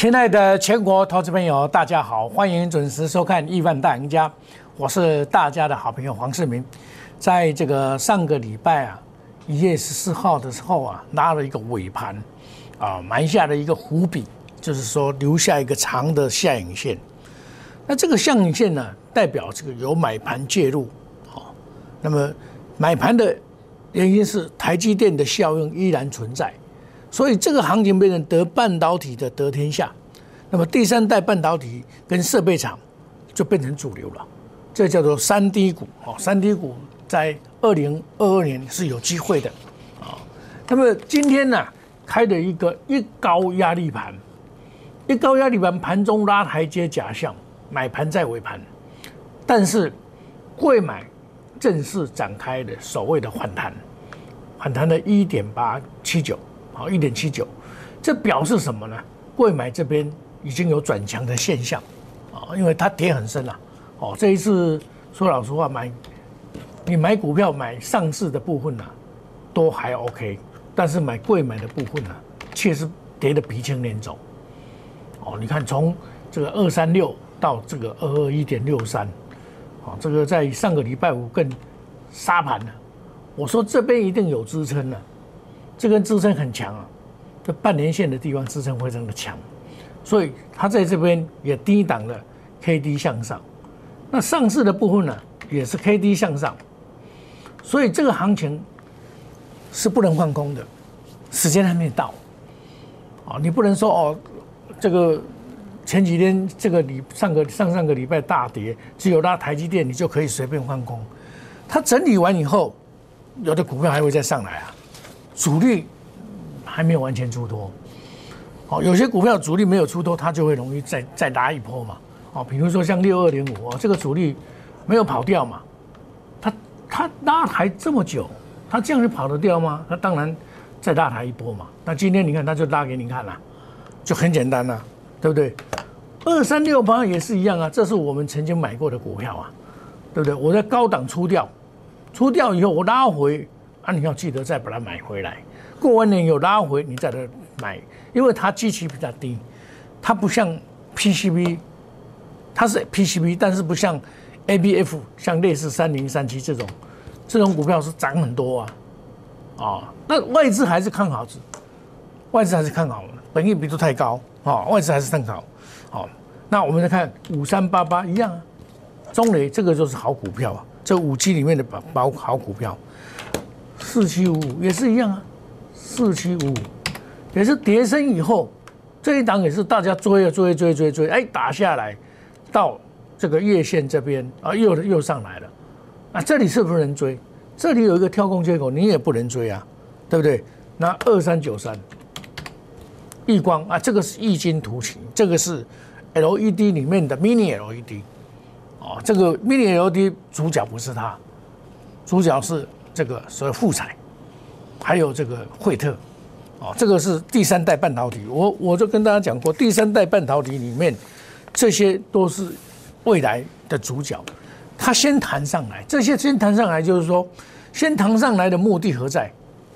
亲爱的全国投资朋友，大家好，欢迎准时收看《亿万大赢家》，我是大家的好朋友黄世明。在这个上个礼拜啊，一月十四号的时候啊，拉了一个尾盘，啊，埋下了一个伏笔，就是说留下一个长的下影线。那这个下影线呢，代表这个有买盘介入，好，那么买盘的原因是台积电的效应依然存在。所以这个行情变成得半导体的得天下，那么第三代半导体跟设备厂就变成主流了，这叫做三低股哦，三低股在二零二二年是有机会的啊。那么今天呢开的一个一高压力盘，一高压力盘盘中拉台阶假象，买盘在尾盘，但是贵买正式展开的所谓的反弹，反弹的一点八七九。好，一点七九，这表示什么呢？贵买这边已经有转强的现象，啊，因为它跌很深了。哦，这一次说老实话，买你买股票买上市的部分呢，都还 OK，但是买贵买的部分呢，确实跌得鼻青脸肿。哦，你看从这个二三六到这个二二一点六三，啊，这个在上个礼拜五更杀盘了。我说这边一定有支撑了。这根支撑很强啊，这半年线的地方支撑非常的强，所以它在这边也低档了 K D 向上，那上市的部分呢也是 K D 向上，所以这个行情是不能放空的，时间还没到，啊，你不能说哦，这个前几天这个礼上个上上个礼拜大跌，只有拉台积电你就可以随便放空，它整理完以后，有的股票还会再上来啊。主力还没有完全出脱，好，有些股票主力没有出脱，它就会容易再再拉一波嘛，哦，比如说像六二零五，这个主力没有跑掉嘛，它它拉抬这么久，它这样就跑得掉吗？那当然再拉抬一波嘛。那今天你看，它就拉给你看了，就很简单了，对不对？二三六八也是一样啊，这是我们曾经买过的股票啊，对不对？我在高档出掉，出掉以后我拉回。啊，你要记得再把它买回来。过完年有拉回，你再来买，因为它基期比较低，它不像 PCB，它是 PCB，但是不像 ABF，像类似三零三七这种，这种股票是涨很多啊。啊，那外资还是看好，外资还是看好的，本益比都太高啊，外资还是看好。好，那我们再看五三八八一样啊，中磊这个就是好股票啊，这五 G 里面的宝宝好股票。四七五五也是一样啊，四七五五也是跌升以后，这一档也是大家追啊追追追追，哎打下来，到这个月线这边啊又又上来了，啊这里是不是能追？这里有一个跳空缺口，你也不能追啊，对不对？那二三九三，易光啊，这个是异晶图形，这个是 LED 里面的 Mini LED，哦，这个 Mini LED 主角不是它，主角是。这个所谓富彩，还有这个惠特，哦，这个是第三代半导体。我我就跟大家讲过，第三代半导体里面，这些都是未来的主角。它先弹上来，这些先弹上来，就是说，先弹上来的目的何在？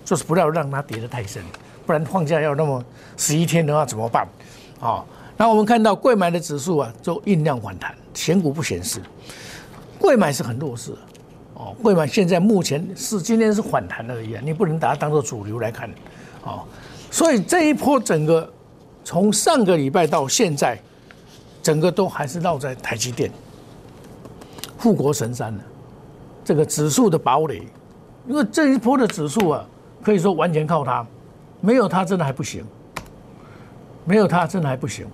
就是不要让它跌得太深，不然放假要那么十一天的话怎么办？啊，那我们看到贵买的指数啊，就酝酿反弹，显股不显示，贵买是很弱势。哦，贵买现在目前是今天是反弹而已啊，你不能把它当做主流来看，哦，所以这一波整个从上个礼拜到现在，整个都还是绕在台积电、富国神山的这个指数的堡垒，因为这一波的指数啊，可以说完全靠它，没有它真的还不行，没有它真的还不行，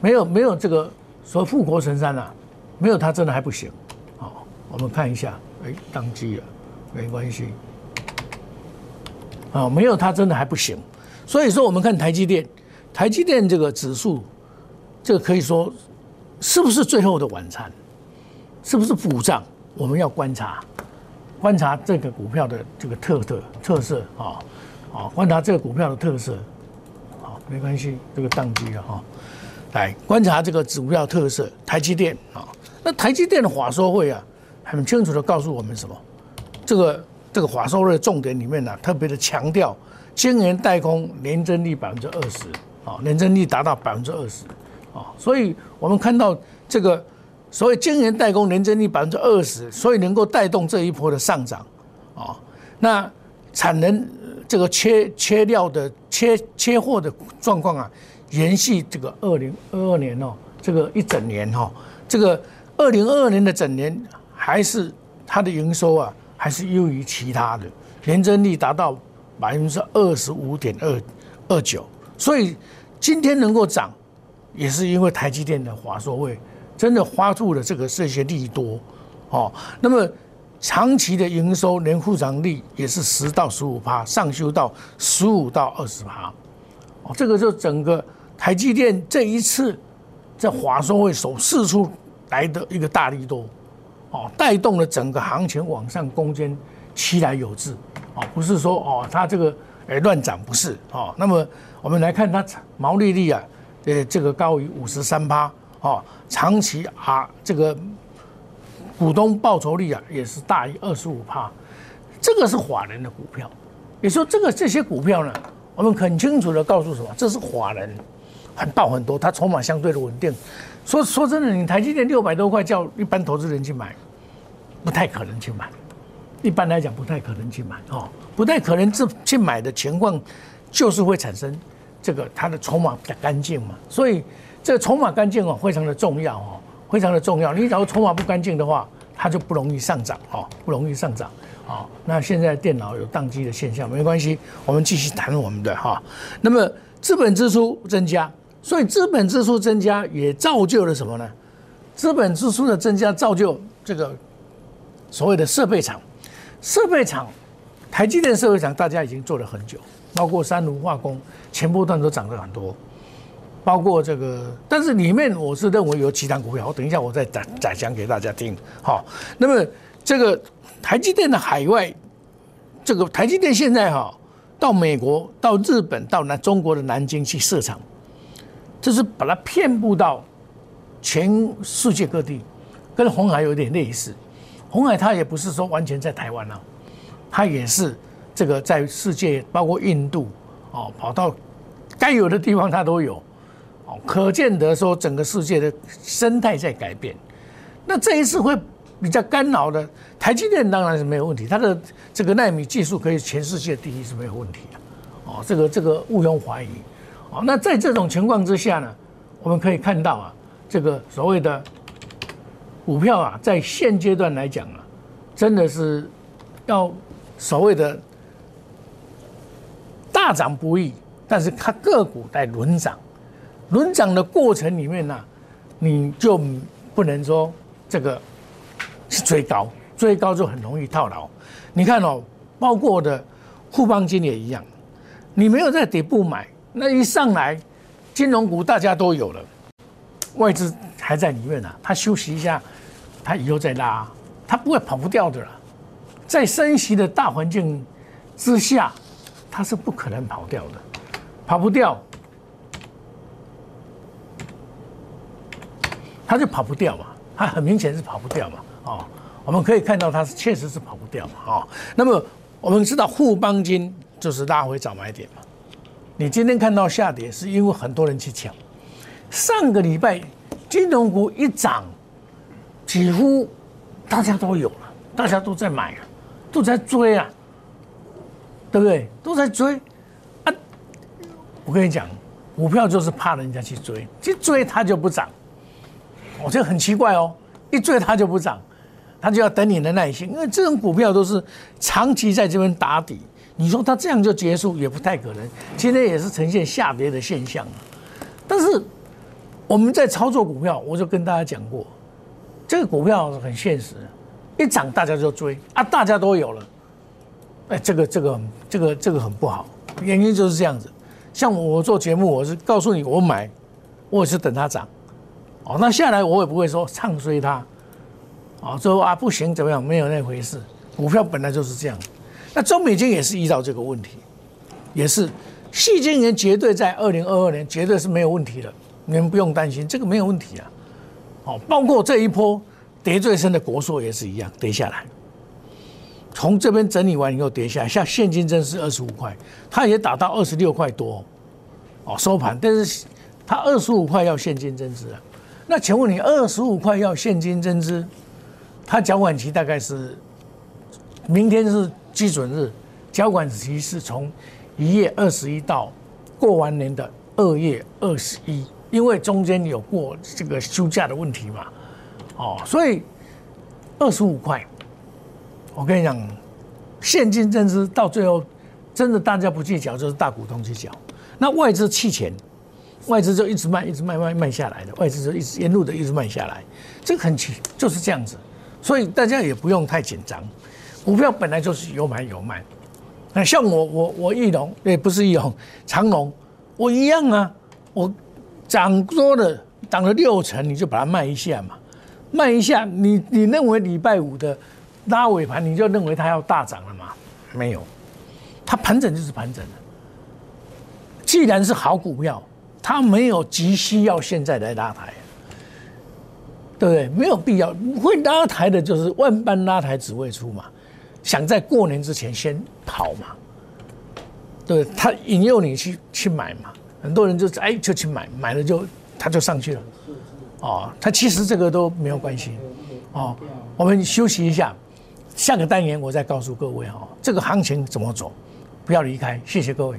没有没有这个说富国神山啊，没有它真的还不行。好我们看一下，哎，宕机了，没关系，啊，没有它真的还不行。所以说，我们看台积电，台积电这个指数，这个可以说是不是最后的晚餐，是不是补涨？我们要观察，观察这个股票的这个特特特色啊，啊，观察这个股票的特色，好，没关系，这个宕机了哈，来观察这个股票特色，台积电啊，那台积电的华说会啊。很清楚的告诉我们什么？这个这个华收的重点里面呢，特别的强调晶圆代工年增率百分之二十，啊，年增率达到百分之二十，啊，所以我们看到这个所谓晶圆代工年增率百分之二十，所以能够带动这一波的上涨，啊，那产能这个缺缺料的缺缺货的状况啊，延续这个二零二二年哦，这个一整年哈，这个二零二二年的整年还是它的营收啊，还是优于其他的，年增率达到百分之二十五点二二九。所以今天能够涨，也是因为台积电的华硕位真的花出了这个这些利多，哦，那么长期的营收年复涨率也是十到十五趴，上修到十五到二十趴，哦，这个就整个台积电这一次在华硕会首试出来的一个大利多，哦，带动了整个行情往上攻坚，期来有致，哦，不是说哦它这个。哎，乱涨不是哦。那么我们来看它毛利率啊，呃，这个高于五十三趴哦，长期啊，这个股东报酬率啊也是大于二十五趴，这个是法人的股票。也说这个这些股票呢，我们很清楚的告诉什么，这是法人很爆很多，它筹码相对的稳定。说说真的，你台积电六百多块叫一般投资人去买，不太可能去买。一般来讲不太可能去买哦，不太可能去去买的情况，就是会产生这个它的筹码比较干净嘛。所以这筹码干净哦，非常的重要哦，非常的重要。你假如筹码不干净的话，它就不容易上涨哦，不容易上涨。好，那现在电脑有宕机的现象，没关系，我们继续谈我们的哈。那么资本支出增加，所以资本支出增加也造就了什么呢？资本支出的增加造就这个所谓的设备厂。设备厂，台积电设备厂，大家已经做了很久，包括三炉化工，前波段都涨了很多，包括这个，但是里面我是认为有几档股票，我等一下我再展展讲给大家听。好，那么这个台积电的海外，这个台积电现在哈，到美国、到日本、到南中国的南京去设厂，这是把它遍布到全世界各地，跟红海有点类似。红海它也不是说完全在台湾啊，它也是这个在世界，包括印度哦，跑到该有的地方它都有，哦，可见得说整个世界的生态在改变。那这一次会比较干扰的，台积电当然是没有问题，它的这个纳米技术可以全世界第一是没有问题的，哦，这个这个毋庸怀疑。哦，那在这种情况之下呢，我们可以看到啊，这个所谓的。股票啊，在现阶段来讲啊，真的是要所谓的大涨不易，但是它个股在轮涨，轮涨的过程里面呢，你就不能说这个是追高，追高就很容易套牢。你看哦，包括的富邦金也一样，你没有在底部买，那一上来金融股大家都有了，外资还在里面呢，它休息一下。它以后再拉，它不会跑不掉的了。在升息的大环境之下，它是不可能跑掉的，跑不掉，它就跑不掉嘛。它很明显是跑不掉嘛。哦，我们可以看到它是确实是跑不掉嘛。哦，那么我们知道富邦金就是拉回早买点嘛。你今天看到下跌，是因为很多人去抢。上个礼拜金融股一涨。几乎大家都有了，大家都在买啊，都在追啊，对不对？都在追啊！我跟你讲，股票就是怕人家去追，去追它就不涨。我觉得很奇怪哦，一追它就不涨，它就要等你的耐心，因为这种股票都是长期在这边打底。你说它这样就结束也不太可能，今天也是呈现下跌的现象啊。但是我们在操作股票，我就跟大家讲过。这个股票很现实，一涨大家就追啊，大家都有了，哎，这个这个这个这个很不好，原因就是这样子。像我做节目，我是告诉你我买，我也是等它涨，哦，那下来我也不会说唱衰它，哦，说啊不行怎么样，没有那回事。股票本来就是这样，那中美金也是遇到这个问题，也是细晶年绝对在二零二二年绝对是没有问题的，你们不用担心，这个没有问题啊。哦，包括这一波跌最深的国硕也是一样，跌下来。从这边整理完以后跌下来，像现金真是二十五块，它也打到二十六块多，哦收盘，但是它二十五块要现金增资啊。那请问你二十五块要现金增资，它缴款期大概是明天是基准日，缴款期是从一月二十一到过完年的二月二十一，因为中间有过这个休假的问题嘛，哦，所以二十五块，我跟你讲，现金增资到最后真的大家不计较，就是大股东去缴，那外资弃钱。外资就一直卖，一直卖，卖卖下来的，外资就一直沿路的一直卖下来，这个很奇，就是这样子，所以大家也不用太紧张，股票本来就是有买有卖，那像我我我翼龙，也不是翼龙，长龙，我一样啊，我涨多了，涨了六成，你就把它卖一下嘛，卖一下，你你认为礼拜五的拉尾盘，你就认为它要大涨了吗？没有，它盘整就是盘整的，既然是好股票。它没有急需要现在来拉抬，对不对？没有必要，会拉抬的就是万般拉抬只为出嘛，想在过年之前先跑嘛，对他引诱你去去买嘛，很多人就哎就去买，买了就他就上去了，哦，他其实这个都没有关系，哦，我们休息一下，下个单元我再告诉各位哦，这个行情怎么走，不要离开，谢谢各位。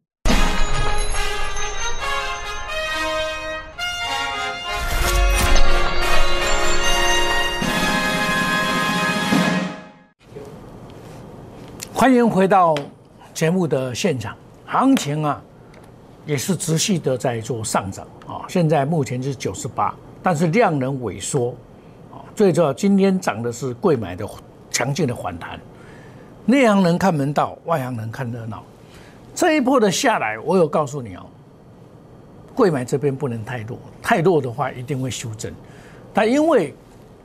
欢迎回到节目的现场，行情啊也是持续的在做上涨啊，现在目前是九十八，但是量能萎缩啊，最重要今天涨的是贵买的强劲的反弹，内行人看门道，外行人看热闹，这一波的下来，我有告诉你哦，贵买这边不能太弱，太弱的话一定会修正，但因为。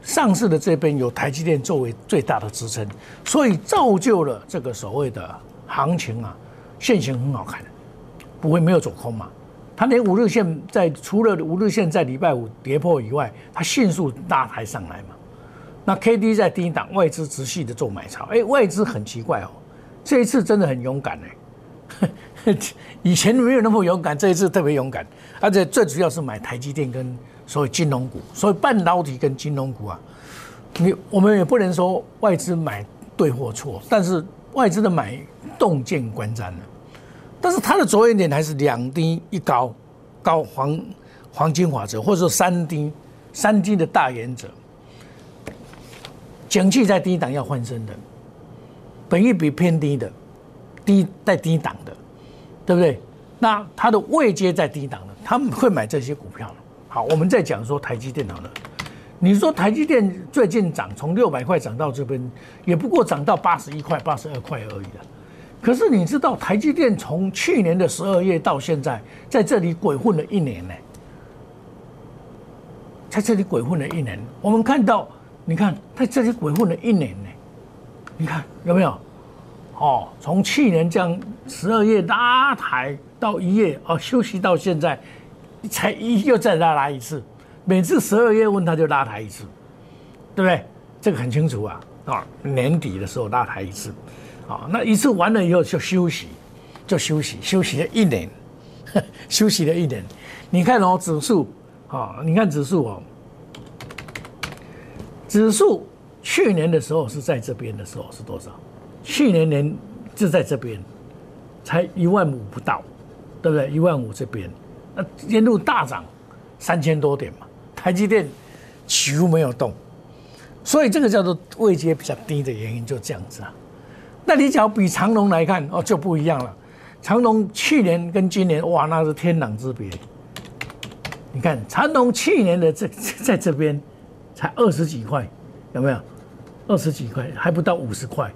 上市的这边有台积电作为最大的支撑，所以造就了这个所谓的行情啊，线型很好看，不会没有走空嘛。它连五日线在除了五日线在礼拜五跌破以外，它迅速拉抬上来嘛。那 K D 在低档，外资持续的做买超，哎，外资很奇怪哦，这一次真的很勇敢哎，以前没有那么勇敢，这一次特别勇敢，而且最主要是买台积电跟。所以金融股，所以半导体跟金融股啊，你我们也不能说外资买对或错，但是外资的买洞见观瞻了。但是它的着眼点还是两低一高，高黄黄金法则，或者说三低三低的大原则。景气在低档要换身的，本益比偏低的，低在低档的，对不对？那它的位阶在低档的，他们会买这些股票。好，我们再讲说台积电好了。你说台积电最近涨，从六百块涨到这边，也不过涨到八十一块、八十二块而已了。可是你知道台积电从去年的十二月到现在，在这里鬼混了一年呢？在这里鬼混了一年，我们看到，你看在这里鬼混了一年呢，你看有没有？哦，从去年这样十二月拉抬到一月，哦休息到现在。才一又再拉拉一次，每次十二月份他就拉抬一次，对不对？这个很清楚啊啊！年底的时候拉抬一次，啊，那一次完了以后就休息，就休息，休息了一年，休息了一年。你看哦，指数啊，你看指数哦，指数去年的时候是在这边的时候是多少？去年年就在这边，才一万五不到。对不对？一万五这边，那沿路大涨三千多点嘛，台积电几乎没有动，所以这个叫做位阶比较低的原因就这样子啊。那你只要比长隆来看哦，就不一样了。长隆去年跟今年哇，那是天壤之别。你看长隆去年的这 在这边才二十几块，有没有？二十几块还不到五十块，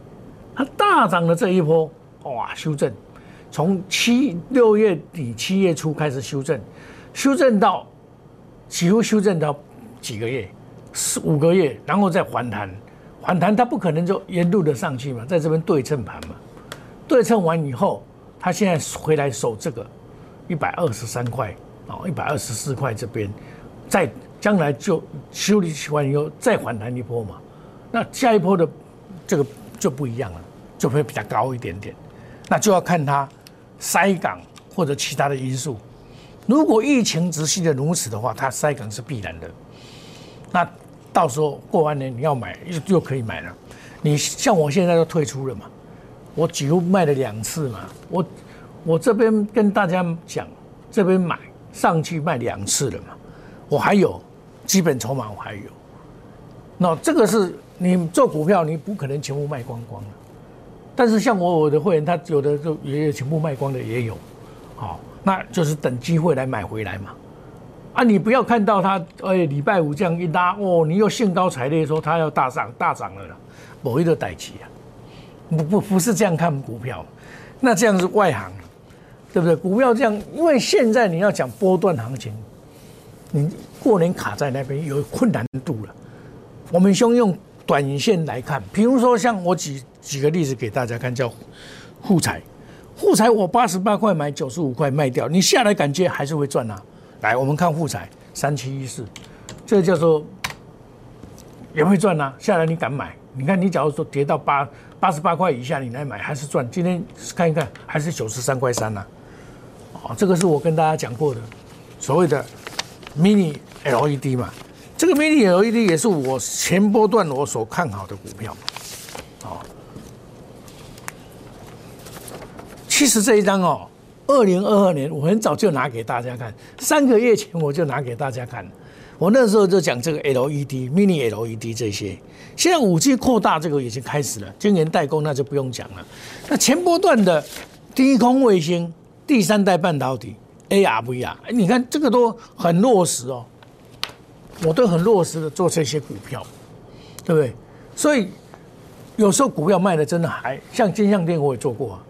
它大涨的这一波哇，修正，从七六月底七月初开始修正，修正到几乎修正到几个月，四五个月，然后再反弹，反弹它不可能就沿路的上去嘛，在这边对称盘嘛，对称完以后。他现在回来守这个一百二十三块哦，一百二十四块这边，再将来就修理完以后再反弹一波嘛，那下一波的这个就不一样了，就会比较高一点点，那就要看它塞港或者其他的因素。如果疫情持续的如此的话，它塞港是必然的。那到时候过完年你要买又又可以买了，你像我现在都退出了嘛。我几乎卖了两次嘛，我我这边跟大家讲，这边买上去卖两次了嘛，我还有基本筹码我还有，那这个是你做股票你不可能全部卖光光的，但是像我我的会员他有的就也有全部卖光的也有，好，那就是等机会来买回来嘛，啊你不要看到他哎礼拜五这样一拉哦，你又兴高采烈说他要大涨大涨了啦，某一个代期啊。不不不是这样看股票，那这样是外行，对不对？股票这样，因为现在你要讲波段行情，你过年卡在那边有困难度了。我们先用短线来看，比如说像我举举个例子给大家看，叫护材，护材我八十八块买，九十五块卖掉，你下来感觉还是会赚啊。来，我们看护材三七一四，这个叫做也会赚啊。下来你敢买？你看你假如说跌到八。八十八块以下，你来买还是赚？今天看一看，还是九十三块三呐。哦，这个是我跟大家讲过的，所谓的 mini LED 嘛。这个 mini LED 也是我前波段我所看好的股票。其实这一张哦，二零二二年我很早就拿给大家看，三个月前我就拿给大家看。我那时候就讲这个 LED、Mini LED 这些，现在五 G 扩大这个已经开始了，晶圆代工那就不用讲了。那前波段的低空卫星、第三代半导体、AR、VR，你看这个都很落实哦，我都很落实的做这些股票，对不对？所以有时候股票卖的真的还像金相店我也做过啊，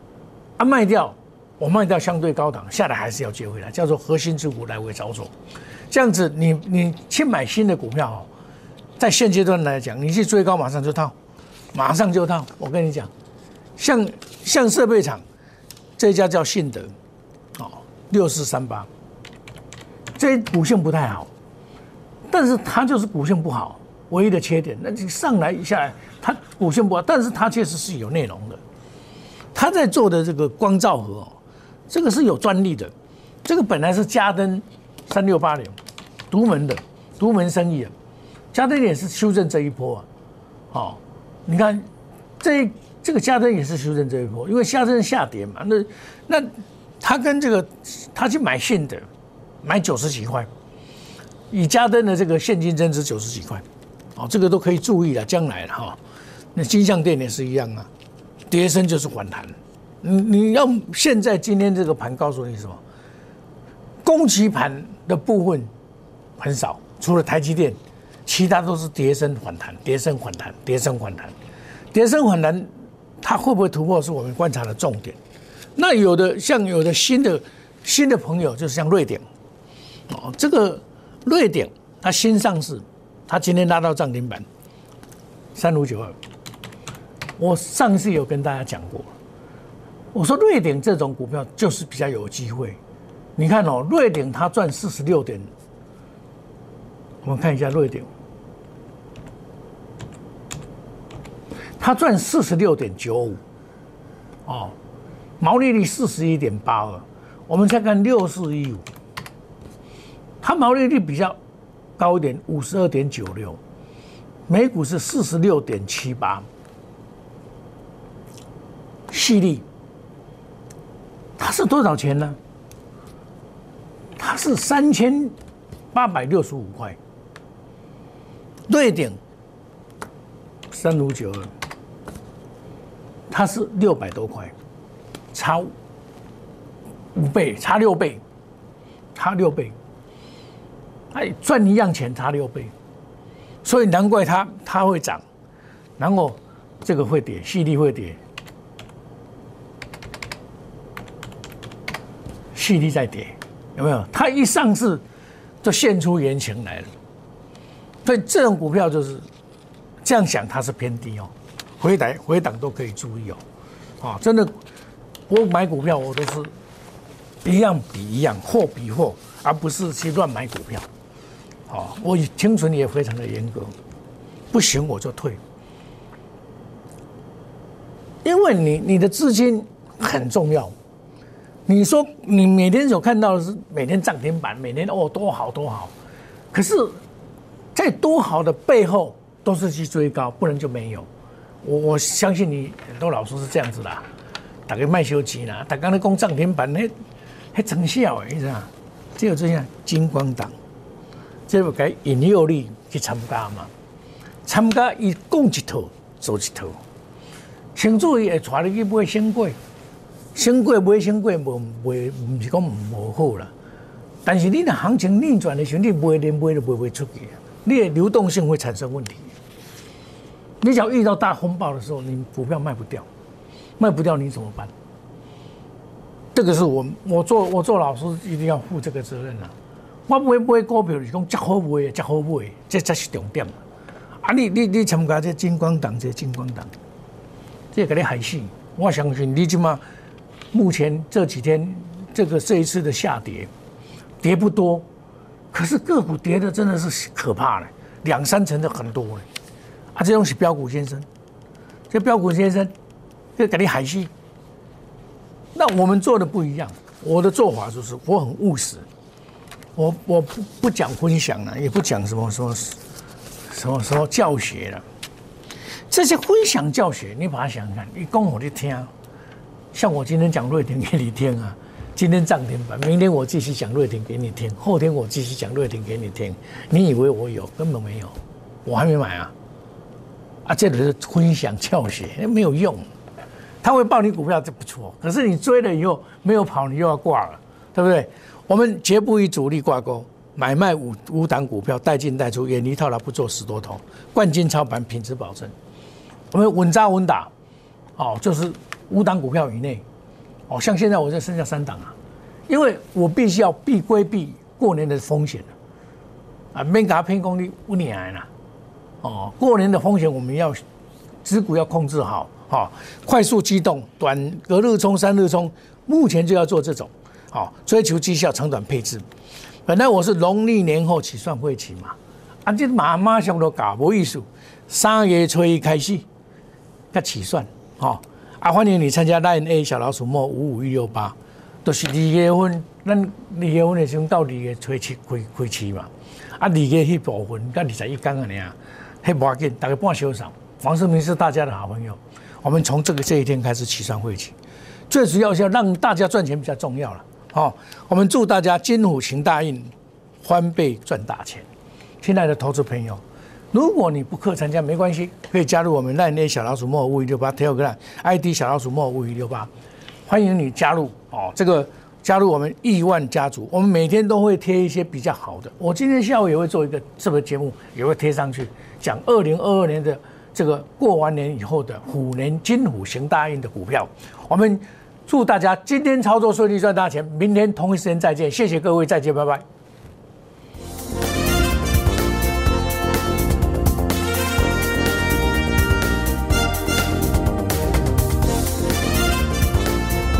啊卖掉我卖掉相对高档，下来还是要接回来，叫做核心之股来回操作。这样子，你你去买新的股票哦，在现阶段来讲，你去追高马上就套，马上就套。我跟你讲，像像设备厂这家叫信德，哦，六四三八，这股性不太好，但是它就是股性不好，唯一的缺点，那你上来一下，它股性不好，但是它确实是有内容的。他在做的这个光照盒，这个是有专利的，这个本来是嘉登。三六八零，独门的独门生意啊，嘉登也是修正这一波啊，好，你看这这个嘉登也是修正这一波，因为嘉登下跌嘛，那那他跟这个他去买信的，买九十几块，以嘉登的这个现金增值九十几块，哦，这个都可以注意了，将来哈，那金相店也是一样啊，跌升就是反弹，你你要现在今天这个盘告诉你什么？攻击盘的部分很少，除了台积电，其他都是跌升反弹，跌升反弹，跌升反弹，跌升反弹，它会不会突破是我们观察的重点。那有的像有的新的新的朋友，就是像瑞典，哦，这个瑞典它新上市，它今天拉到涨停板三五九二。我上次有跟大家讲过，我说瑞典这种股票就是比较有机会。你看哦，瑞典它赚四十六点，我们看一下瑞典，它赚四十六点九五，哦，毛利率四十一点八二。我们再看六四一五，它毛利率比较高一点，五十二点九六，每股是四十六点七八，细力，它是多少钱呢？它是三千八百六十五块，瑞典三五九二，它是六百多块，差五倍，差六倍，差六倍，哎，赚一样钱差六倍，所以难怪它它会涨，然后这个会跌，细粒会跌，细粒在跌，有没有？它一上市就现出原形来了，所以这种股票就是这样想，它是偏低哦，回档回档都可以注意哦，啊，真的，我买股票我都是一样比一样，货比货，而不是去乱买股票，啊，我停存也非常的严格，不行我就退，因为你你的资金很重要。你说你每天所看到的是每天涨停板，每天哦多好多好，可是，在多好的背后都是去追高，不能就没有。我我相信你很多老师是这样子的，大概卖修机啦，大刚才讲涨停板那还成效诶，是吧？只有这样金光党，这不该引诱力去参加嘛？参加一共一套走一套，请注意会带你去买新贵。升过买升过，无袂毋是讲无好啦。但是你的行情逆转的时候，你买连买都买不出去，你的流动性会产生问题。你只要遇到大风暴的时候，你股票卖不掉，卖不掉你怎么办？这个是我我做我做老师一定要负这个责任啊！我不会买股票，是讲较好买，较好买，这才是重点。啊，你你你参加这金光党，这金光党，这给你害死！我相信你起码。目前这几天，这个这一次的下跌，跌不多，可是个股跌的真的是可怕了，两三成的很多了。啊，这东西标股先生，这标股先生，这给你海西。那我们做的不一样，我的做法就是我很务实，我我不不讲分享了，也不讲什么什么什么什么教学了。这些分享教学，你把它想想看，你讲我的听。像我今天讲瑞典给你听啊，今天涨停板，明天我继续讲瑞典给你听，后天我继续讲瑞典给你听，你以为我有，根本没有，我还没买啊，啊，这里是分享教学，没有用，他会报你股票这不错，可是你追了以后没有跑，你又要挂了，对不对？我们绝不与主力挂钩，买卖五五档股票，带进带出，远离套牢，不做死多头，冠军操盘，品质保证，我们稳扎稳打，哦，就是。五档股票以内，哦，像现在我就剩下三档啊，因为我必须要避规避过年的风险啊，免给它偏功率五年来了，哦，过年的风险我们要，持股要控制好，哈，快速机动，短隔日冲、三日冲，目前就要做这种，好，追求绩效长短配置。本来我是农历年后起算会期嘛，啊，这马马上都搞无意思，三月初一开始，要起算，哈。啊，欢迎你参加 Line A 小老鼠莫五五一六八，都是二月份，咱二月份的时候到二月初七开开市嘛。啊，二月迄部分，甲二十一天啊，尔，迄无要紧，大概半小时。黄世明是大家的好朋友，我们从这个这一天开始起算会起，最主要是要让大家赚钱比较重要了。好，我们祝大家金虎行大运，翻倍赚大钱。亲爱的投资朋友。如果你不课参加没关系，可以加入我们赖内小老鼠莫五一六八 Telegram ID 小老鼠莫五一六八，欢迎你加入哦。这个加入我们亿万家族，我们每天都会贴一些比较好的。我今天下午也会做一个这个节目，也会贴上去讲二零二二年的这个过完年以后的虎年金虎行大运的股票。我们祝大家今天操作顺利赚大钱，明天同一时间再见，谢谢各位，再见，拜拜。